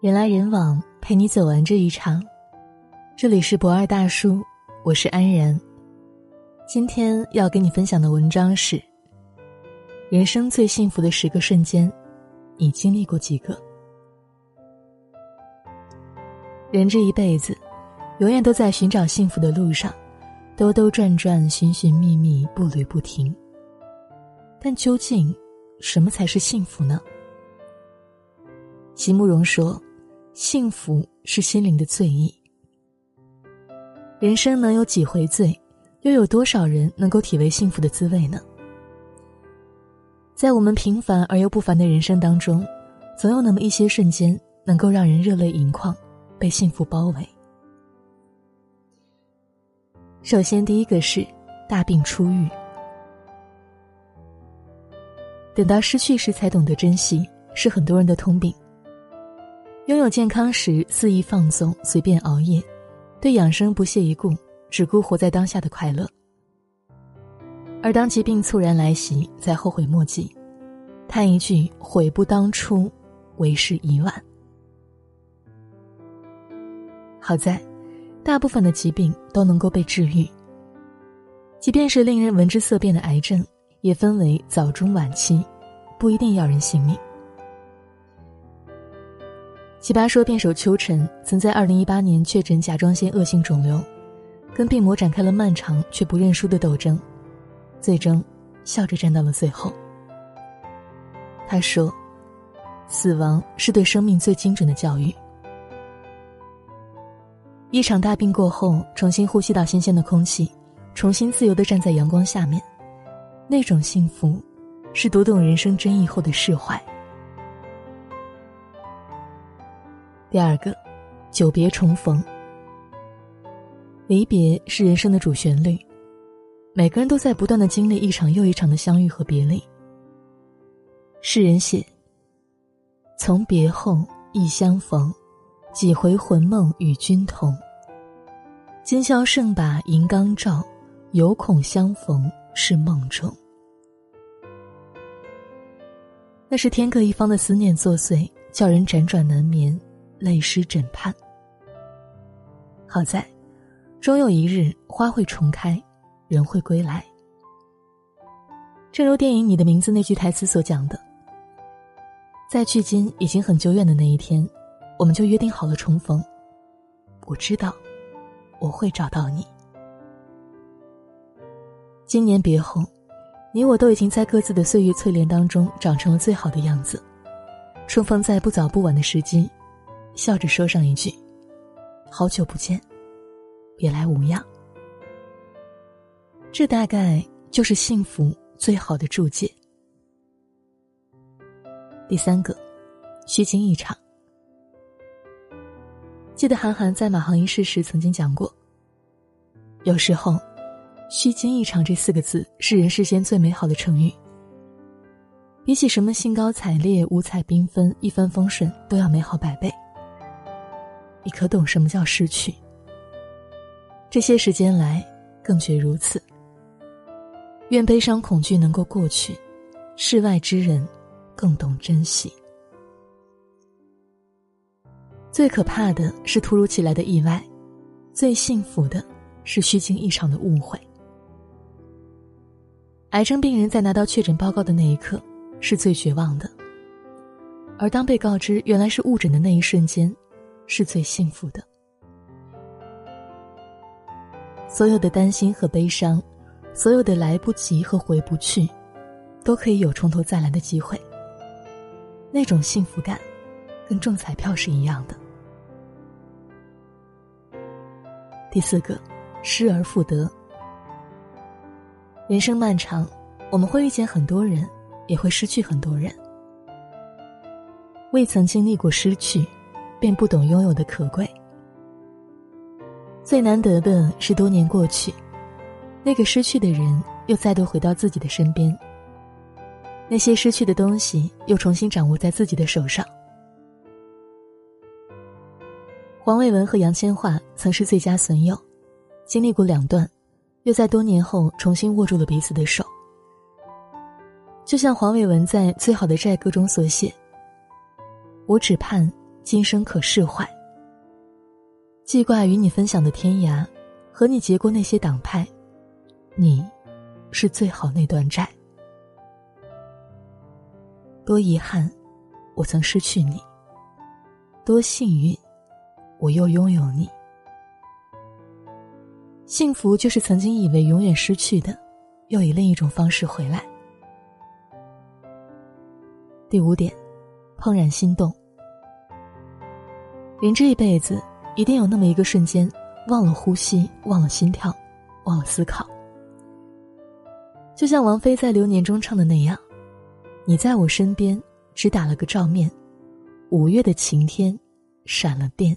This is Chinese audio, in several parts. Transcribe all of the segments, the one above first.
人来人往，陪你走完这一场。这里是博二大叔，我是安然。今天要跟你分享的文章是：人生最幸福的十个瞬间，你经历过几个？人这一辈子，永远都在寻找幸福的路上，兜兜转转，寻寻觅觅，步履不停。但究竟，什么才是幸福呢？席慕容说。幸福是心灵的醉意。人生能有几回醉，又有多少人能够体味幸福的滋味呢？在我们平凡而又不凡的人生当中，总有那么一些瞬间，能够让人热泪盈眶，被幸福包围。首先，第一个是大病初愈。等到失去时才懂得珍惜，是很多人的通病。拥有健康时肆意放纵，随便熬夜，对养生不屑一顾，只顾活在当下的快乐。而当疾病猝然来袭，再后悔莫及，叹一句“悔不当初，为时已晚”。好在，大部分的疾病都能够被治愈。即便是令人闻之色变的癌症，也分为早中晚期，不一定要人性命。奇葩说辩手邱晨曾在二零一八年确诊甲状腺恶性肿瘤，跟病魔展开了漫长却不认输的斗争，最终笑着站到了最后。他说：“死亡是对生命最精准的教育。一场大病过后，重新呼吸到新鲜的空气，重新自由的站在阳光下面，那种幸福，是读懂人生真意后的释怀。”第二个，久别重逢。离别是人生的主旋律，每个人都在不断的经历一场又一场的相遇和别离。诗人写：“从别后忆相逢，几回魂梦与君同。今宵胜把银缸照，犹恐相逢是梦中。”那是天各一方的思念作祟，叫人辗转难眠。泪湿枕畔。好在，终有一日花会重开，人会归来。正如电影《你的名字》那句台词所讲的，在距今已经很久远的那一天，我们就约定好了重逢。我知道，我会找到你。今年别后，你我都已经在各自的岁月淬炼当中长成了最好的样子。重逢在不早不晚的时机。笑着说上一句：“好久不见，别来无恙。”这大概就是幸福最好的注解。第三个，虚惊一场。记得韩寒在马航一事时曾经讲过：“有时候，虚惊一场这四个字是人世间最美好的成语。比起什么兴高采烈、五彩缤纷、一帆风顺，都要美好百倍。”你可懂什么叫失去？这些时间来，更觉如此。愿悲伤恐惧能够过去，世外之人更懂珍惜。最可怕的是突如其来的意外，最幸福的是虚惊一场的误会。癌症病人在拿到确诊报告的那一刻，是最绝望的。而当被告知原来是误诊的那一瞬间，是最幸福的。所有的担心和悲伤，所有的来不及和回不去，都可以有从头再来的机会。那种幸福感，跟中彩票是一样的。第四个，失而复得。人生漫长，我们会遇见很多人，也会失去很多人。未曾经历过失去。便不懂拥有的可贵。最难得的是，多年过去，那个失去的人又再度回到自己的身边。那些失去的东西又重新掌握在自己的手上。黄伟文和杨千嬅曾是最佳损友，经历过两段，又在多年后重新握住了彼此的手。就像黄伟文在《最好的债歌》中所写：“我只盼。”今生可释怀。记挂与你分享的天涯，和你结过那些党派，你，是最好那段债。多遗憾，我曾失去你；多幸运，我又拥有你。幸福就是曾经以为永远失去的，又以另一种方式回来。第五点，怦然心动。人这一辈子，一定有那么一个瞬间，忘了呼吸，忘了心跳，忘了思考。就像王菲在《流年》中唱的那样。你在我身边，只打了个照面。五月的晴天，闪了电。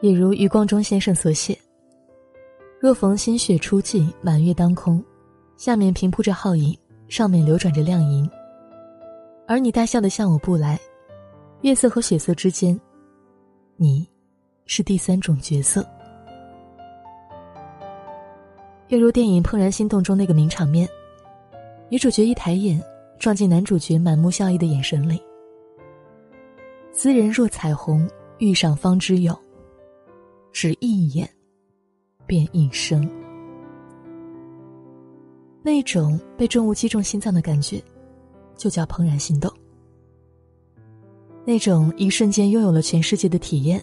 也如余光中先生所写：“若逢新雪初霁，满月当空，下面平铺着皓影，上面流转着亮银。而你大笑的向我步来，月色和血色之间，你，是第三种角色。又如电影《怦然心动》中那个名场面。”女主角一抬眼，撞进男主角满目笑意的眼神里。斯人若彩虹，遇上方知有。只一眼，便一生。那种被重物击中心脏的感觉，就叫怦然心动。那种一瞬间拥有了全世界的体验，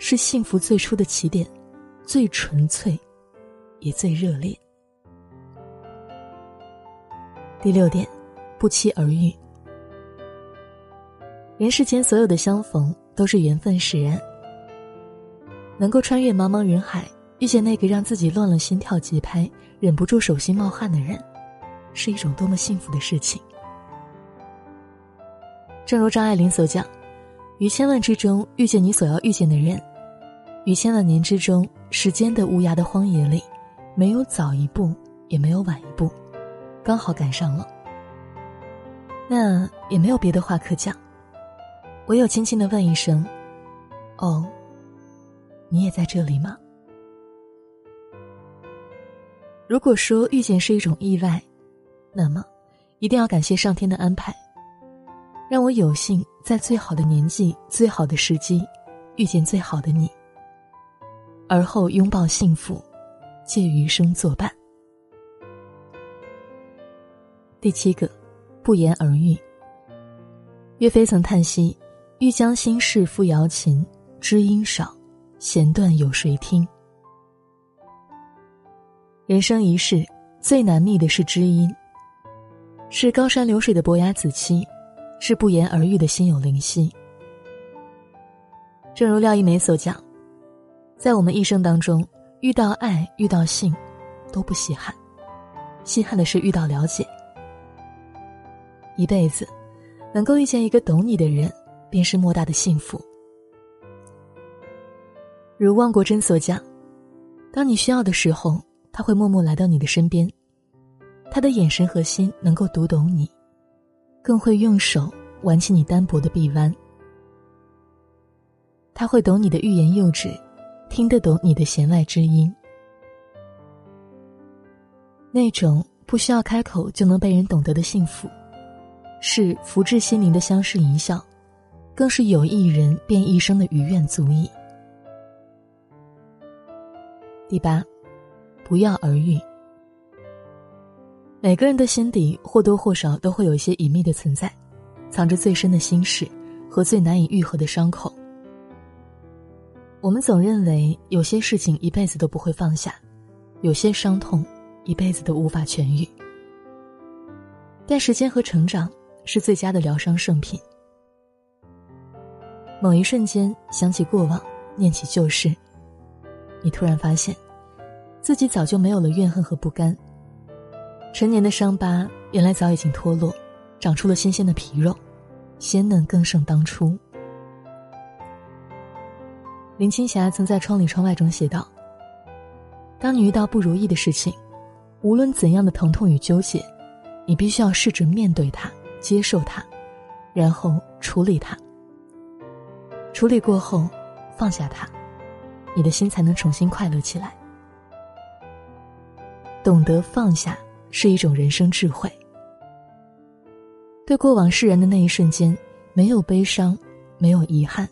是幸福最初的起点，最纯粹，也最热烈。第六点，不期而遇。人世间所有的相逢都是缘分使然。能够穿越茫茫人海，遇见那个让自己乱了心跳节拍、忍不住手心冒汗的人，是一种多么幸福的事情。正如张爱玲所讲：“于千万之中遇见你所要遇见的人，于千万年之中，时间的无涯的荒野里，没有早一步，也没有晚一步。”刚好赶上了，那也没有别的话可讲，唯有轻轻的问一声：“哦，你也在这里吗？”如果说遇见是一种意外，那么一定要感谢上天的安排，让我有幸在最好的年纪、最好的时机遇见最好的你，而后拥抱幸福，借余生作伴。第七个，不言而喻。岳飞曾叹息：“欲将心事付瑶琴，知音少，弦断有谁听？”人生一世，最难觅的是知音，是高山流水的伯牙子期，是不言而喻的心有灵犀。正如廖一梅所讲，在我们一生当中，遇到爱、遇到性，都不稀罕，稀罕的是遇到了解。一辈子，能够遇见一个懂你的人，便是莫大的幸福。如汪国真所讲，当你需要的时候，他会默默来到你的身边，他的眼神和心能够读懂你，更会用手挽起你单薄的臂弯。他会懂你的欲言又止，听得懂你的弦外之音。那种不需要开口就能被人懂得的幸福。是福至心灵的相视一笑，更是有一人便一生的余愿足矣。第八，不药而愈。每个人的心底或多或少都会有一些隐秘的存在，藏着最深的心事和最难以愈合的伤口。我们总认为有些事情一辈子都不会放下，有些伤痛一辈子都无法痊愈，但时间和成长。是最佳的疗伤圣品。某一瞬间想起过往，念起旧事，你突然发现，自己早就没有了怨恨和不甘。陈年的伤疤，原来早已经脱落，长出了新鲜的皮肉，鲜嫩更胜当初。林青霞曾在《窗里窗外》中写道：“当你遇到不如意的事情，无论怎样的疼痛与纠结，你必须要试着面对它。”接受它，然后处理它。处理过后，放下它，你的心才能重新快乐起来。懂得放下是一种人生智慧。对过往释然的那一瞬间，没有悲伤，没有遗憾，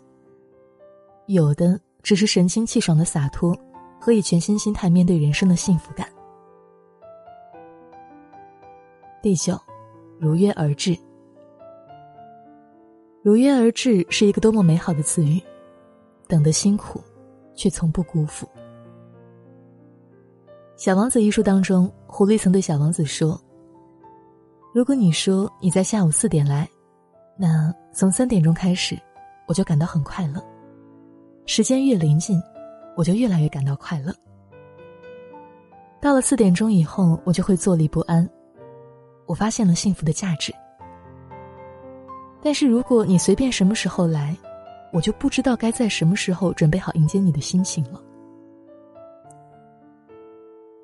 有的只是神清气爽的洒脱和以全新心态面对人生的幸福感。第九，如约而至。如约而至是一个多么美好的词语，等得辛苦，却从不辜负。《小王子》一书当中，狐狸曾对小王子说：“如果你说你在下午四点来，那从三点钟开始，我就感到很快乐。时间越临近，我就越来越感到快乐。到了四点钟以后，我就会坐立不安。我发现了幸福的价值。”但是如果你随便什么时候来，我就不知道该在什么时候准备好迎接你的心情了。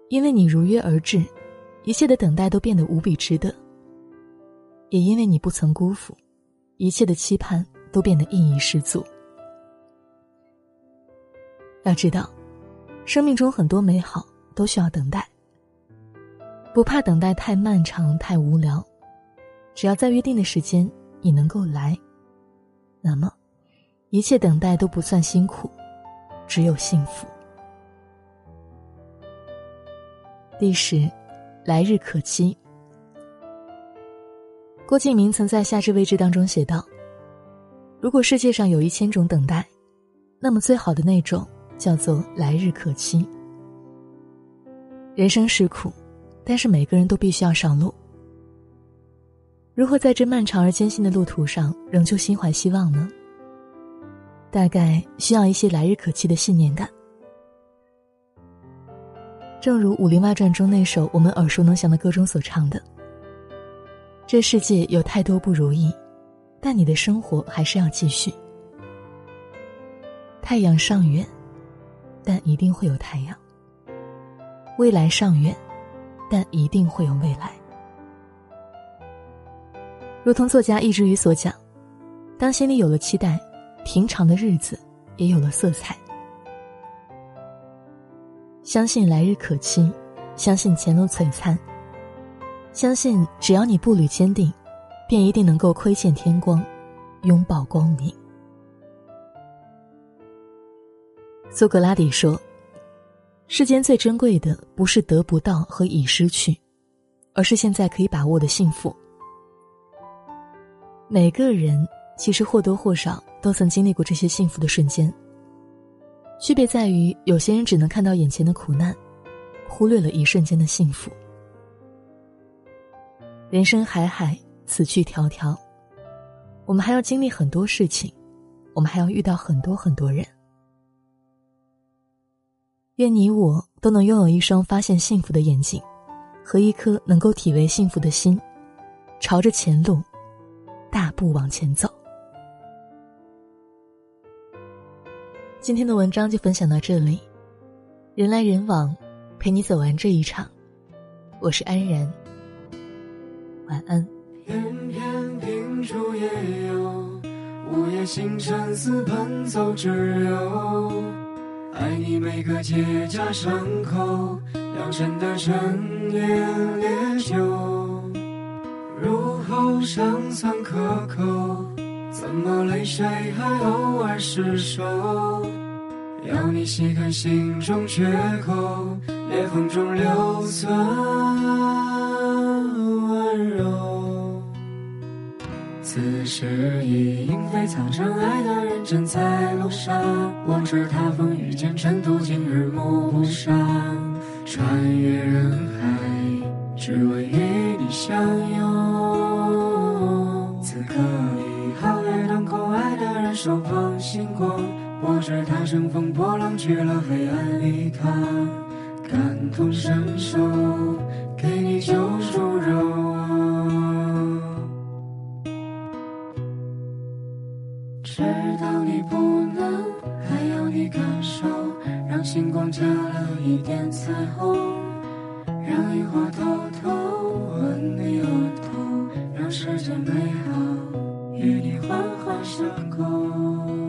因为你如约而至，一切的等待都变得无比值得；也因为你不曾辜负，一切的期盼都变得意义十足。要知道，生命中很多美好都需要等待，不怕等待太漫长、太无聊，只要在约定的时间。你能够来，那么一切等待都不算辛苦，只有幸福。第十，来日可期。郭敬明曾在《夏至未至》当中写道：“如果世界上有一千种等待，那么最好的那种叫做来日可期。”人生是苦，但是每个人都必须要上路。如何在这漫长而艰辛的路途上仍旧心怀希望呢？大概需要一些来日可期的信念感。正如《武林外传》中那首我们耳熟能详的歌中所唱的：“这世界有太多不如意，但你的生活还是要继续。太阳尚远，但一定会有太阳；未来尚远，但一定会有未来。”如同作家易之语所讲，当心里有了期待，平常的日子也有了色彩。相信来日可期，相信前路璀璨，相信只要你步履坚定，便一定能够窥见天光，拥抱光明。苏格拉底说：“世间最珍贵的不是得不到和已失去，而是现在可以把握的幸福。”每个人其实或多或少都曾经历过这些幸福的瞬间。区别在于，有些人只能看到眼前的苦难，忽略了一瞬间的幸福。人生海海，此去迢迢，我们还要经历很多事情，我们还要遇到很多很多人。愿你我都能拥有一双发现幸福的眼睛，和一颗能够体味幸福的心，朝着前路。大步往前走。今天的文章就分享到这里，人来人往，陪你走完这一场。我是安然，晚安。偏偏秉烛夜游，午夜星辰似奔走之友。爱你每个结痂伤口，良辰的陈年烈酒。入喉尚算可口，怎么泪水还偶尔失守？要你细看心中缺口，裂缝中留存温柔。此时已莺飞草长，爱的人正在路上。我知他风雨兼程，途经日暮不赏，穿越人海。只为与你相拥。此刻已皓月当空，爱的人手捧星光。我知他乘风破浪去了黑暗礼堂，感同身受，给你救赎柔。知道你不能，还要你感受，让星光加了一点彩虹，让萤火偷偷吻你额头，让世间美好与你环环相扣。